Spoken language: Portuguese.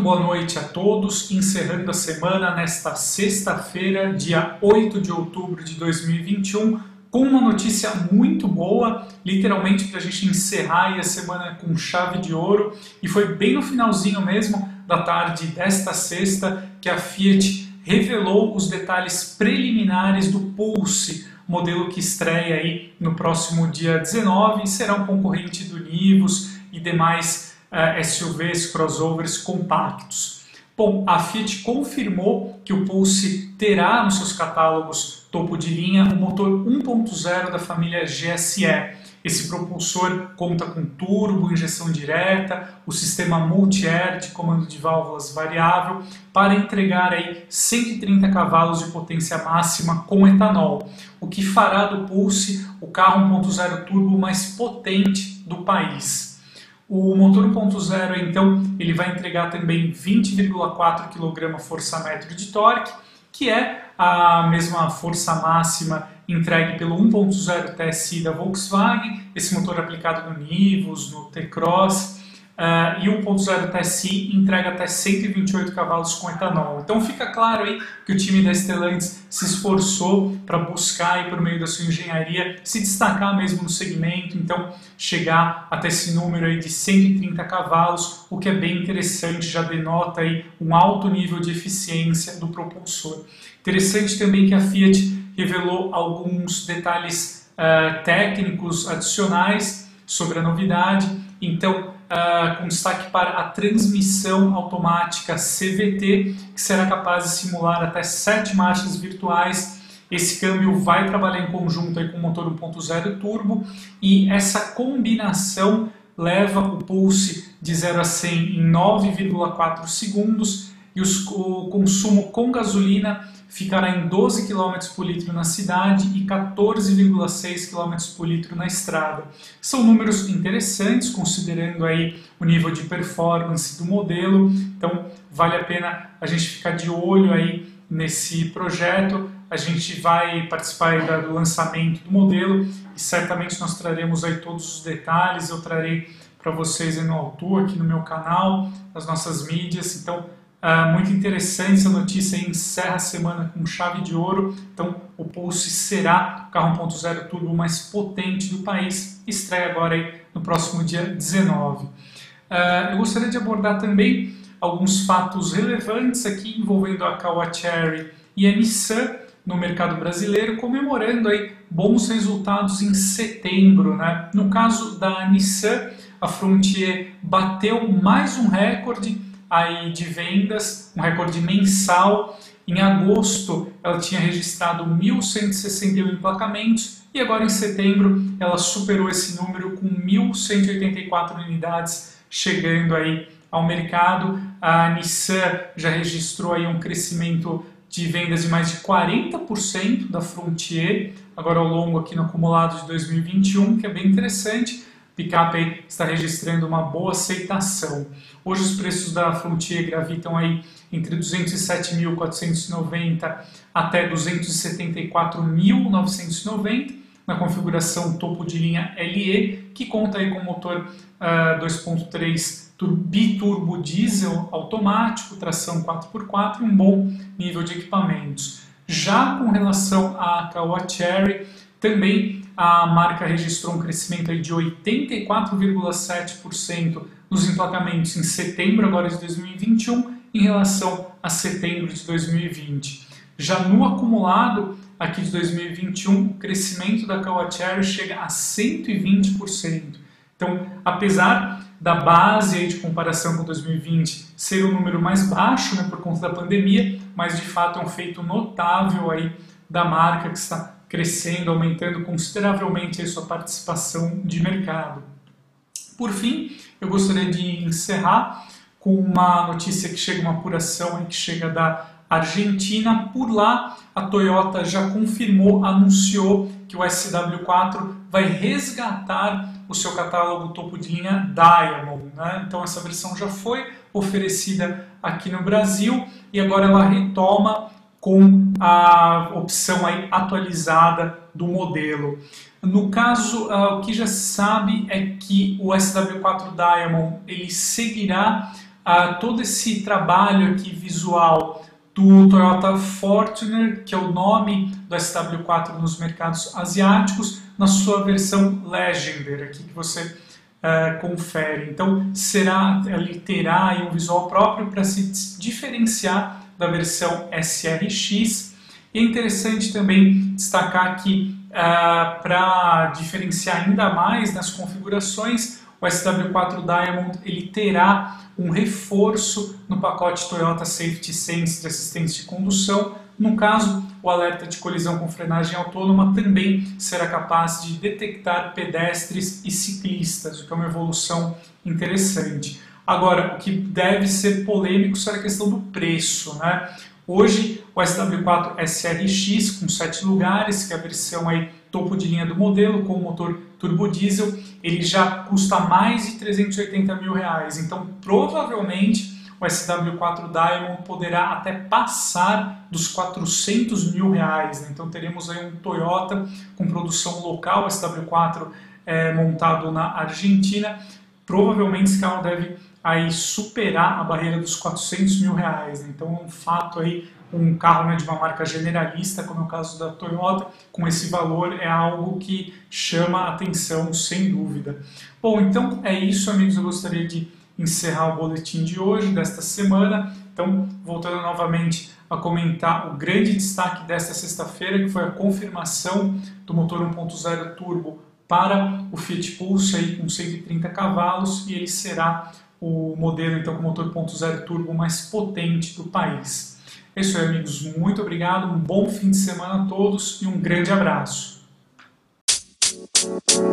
boa noite a todos, encerrando a semana nesta sexta-feira, dia 8 de outubro de 2021, com uma notícia muito boa, literalmente para a gente encerrar a semana com chave de ouro, e foi bem no finalzinho mesmo da tarde desta sexta que a Fiat revelou os detalhes preliminares do Pulse, modelo que estreia aí no próximo dia 19 e será um concorrente do Nivus e demais uh, SUVs, crossovers compactos. Bom, a Fiat confirmou que o Pulse terá nos seus catálogos topo de linha o motor 1.0 da família GSE. Esse propulsor conta com turbo, injeção direta, o sistema multi-air de comando de válvulas variável para entregar aí 130 cavalos de potência máxima com etanol, o que fará do Pulse o carro 1.0 turbo mais potente do país. O motor 1.0, então, ele vai entregar também 20,4 kgfm de torque, que é a mesma força máxima entregue pelo 1.0 TSI da Volkswagen, esse motor aplicado no Nivus, no T-Cross, Uh, e 1.0 TSI entrega até 128 cavalos com etanol. Então fica claro aí que o time da Stellantis se esforçou para buscar aí, por meio da sua engenharia se destacar mesmo no segmento, então chegar até esse número aí de 130 cavalos, o que é bem interessante, já denota aí um alto nível de eficiência do propulsor. Interessante também que a Fiat revelou alguns detalhes uh, técnicos adicionais sobre a novidade, então uh, com destaque para a transmissão automática CVT, que será capaz de simular até sete marchas virtuais. Esse câmbio vai trabalhar em conjunto com o motor 1.0 turbo e essa combinação leva o pulse de 0 a 100 em 9,4 segundos e os, o consumo com gasolina ficará em 12 km por litro na cidade e 14,6 km por litro na estrada. São números interessantes considerando aí o nível de performance do modelo, então vale a pena a gente ficar de olho aí nesse projeto. A gente vai participar do lançamento do modelo e certamente nós traremos aí todos os detalhes. Eu trarei para vocês aí no Auto, aqui no meu canal, nas nossas mídias. Então, Uh, muito interessante essa notícia aí, encerra a semana com chave de ouro. Então, o Pulse será o carro 1.0 turbo mais potente do país. Estreia agora aí no próximo dia 19. Uh, ah, eu gostaria de abordar também alguns fatos relevantes aqui envolvendo a Cherry e a Nissan no mercado brasileiro, comemorando aí bons resultados em setembro. Né? No caso da Nissan, a Frontier bateu mais um recorde aí de vendas, um recorde mensal. Em agosto, ela tinha registrado 1.161 emplacamentos e agora em setembro ela superou esse número com 1.184 unidades chegando aí ao mercado. A Nissan já registrou aí um crescimento de vendas de mais de 40% da Frontier, agora ao longo aqui no acumulado de 2021, que é bem interessante picape está registrando uma boa aceitação. Hoje os preços da Frontier gravitam aí entre 207.490 até 274.990 na configuração topo de linha LE, que conta aí com motor uh, 2.3 biturbo diesel automático, tração 4x4 e um bom nível de equipamentos. Já com relação à Kawa Cherry, também a marca registrou um crescimento de 84,7% nos emplacamentos em setembro agora de 2021 em relação a setembro de 2020. Já no acumulado aqui de 2021, o crescimento da Cherry chega a 120%. Então, apesar da base de comparação com 2020 ser um número mais baixo né, por conta da pandemia, mas de fato é um feito notável aí da marca que está crescendo, aumentando consideravelmente a sua participação de mercado. Por fim, eu gostaria de encerrar com uma notícia que chega, uma apuração que chega da Argentina. Por lá, a Toyota já confirmou, anunciou que o SW4 vai resgatar o seu catálogo topo de linha Diamond. Né? Então, essa versão já foi oferecida aqui no Brasil e agora ela retoma com a opção aí atualizada do modelo. No caso, uh, o que já se sabe é que o SW4 Diamond ele seguirá uh, todo esse trabalho aqui visual do Toyota Fortuner, que é o nome do SW4 nos mercados asiáticos, na sua versão Legender, aqui que você uh, confere. Então, será, ele terá um visual próprio para se diferenciar da versão SRX. E é interessante também destacar que, uh, para diferenciar ainda mais nas configurações, o SW4 Diamond ele terá um reforço no pacote Toyota Safety Sense de assistência de condução. No caso, o alerta de colisão com frenagem autônoma também será capaz de detectar pedestres e ciclistas, o que é uma evolução interessante. Agora, o que deve ser polêmico será a questão do preço. Né? Hoje, o SW4 SRX, com 7 lugares, que é a versão aí topo de linha do modelo, com motor turbo diesel, ele já custa mais de 380 mil reais. Então, provavelmente, o SW4 Diamond poderá até passar dos 400 mil reais. Né? Então, teremos aí um Toyota com produção local, SW4 é, montado na Argentina. Provavelmente esse carro deve aí superar a barreira dos 400 mil reais. Né? Então, é um fato aí um carro né, de uma marca generalista, como é o caso da Toyota, com esse valor é algo que chama atenção, sem dúvida. Bom, então é isso, amigos. Eu gostaria de encerrar o boletim de hoje, desta semana. Então, voltando novamente a comentar o grande destaque desta sexta-feira, que foi a confirmação do motor 1.0 turbo para o Fiat Pulse aí com 130 cavalos e ele será o modelo então com motor 1.0 turbo mais potente do país. É isso aí, amigos. Muito obrigado, um bom fim de semana a todos e um grande abraço. You.